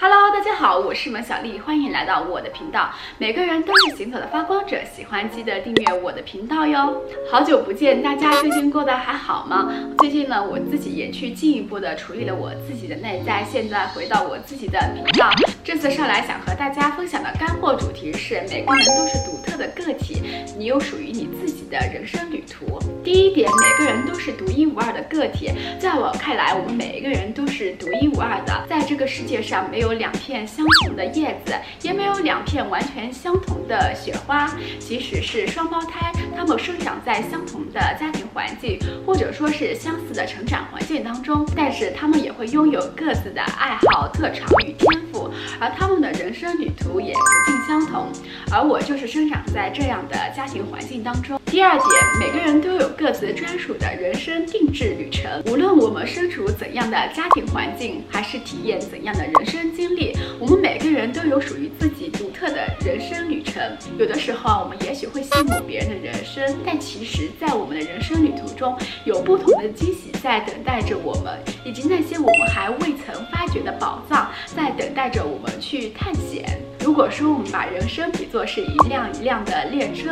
Hello，大家好，我是萌小丽，欢迎来到我的频道。每个人都是行走的发光者，喜欢记得订阅我的频道哟。好久不见，大家最近过得还好吗？最近呢，我自己也去进一步的处理了我自己的内在，现在回到我自己的频道。这次上来想和大家分享的干货主题是：每个人都是独特的个体，你有属于你自己的人生旅途。第一点，每个人都是独一无二的个体，在我看来，我们每一个人都是独一无二的，在这个世界上没有。两片相同的叶子，也没有两片完全相同的雪花。即使是双胞胎，他们生长在相同的家庭环境，或者说是相似的成长环境当中，但是他们也会拥有各自的爱好、特长与天赋，而他们的人生旅途也不尽相同。而我就是生长在这样的家庭环境当中。第二点，每个人都有各自专属的人生定制旅程。无论我们身处怎样的家庭环境，还是体验怎样的人生经历，我们每个人都有属于自己独特的人生旅程。有的时候啊，我们也许会羡慕别人的人生，但其实，在我们的人生旅途中，有不同的惊喜在等待着我们，以及那些我们还未曾发掘的宝藏在等待着我们去探险。如果说我们把人生比作是一辆一辆的列车，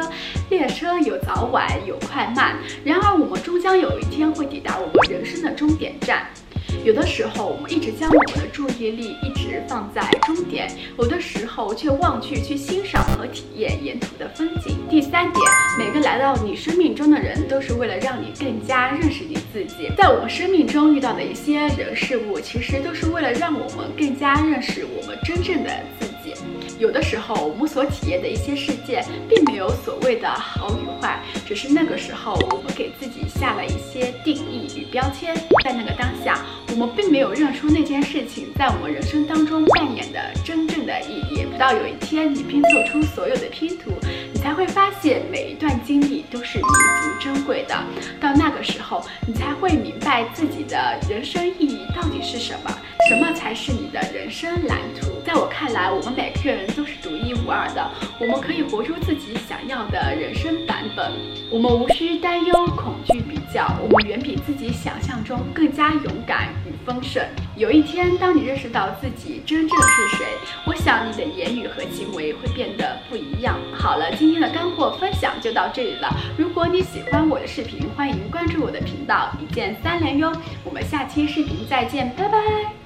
列车有早晚，有快慢，然而我们终将有一天会抵达我们人生的终点站。有的时候，我们一直将我们的注意力一直放在终点，有的时候却忘去去欣赏和体验沿途的风景。第三点，每个来到你生命中的人，都是为了让你更加认识你自己。在我们生命中遇到的一些人事物，其实都是为了让我们更加认识我们真正的。有的时候，我们所体验的一些事件，并没有所谓的好与坏，只是那个时候我们给自己下了一些定义与标签。在那个当下，我们并没有认出那件事情在我们人生当中扮演的真正的意义。直到有一天，你拼凑出所有的拼图，你才会发现每一段经历都是弥足珍贵的。到那个时候，你才会明白自己的人生意义到底是什么，什么才是你的人生蓝图。在我看来，我们每个人都是独一无二的，我们可以活出自己想要的人生版本。我们无需担忧、恐惧比较，我们远比自己想象中更加勇敢与丰盛。有一天，当你认识到自己真正是谁，我想你的言语和行为会变得不一样。好了，今天的干货分享就到这里了。如果你喜欢我的视频，欢迎关注我的频道，一键三连哟。我们下期视频再见，拜拜。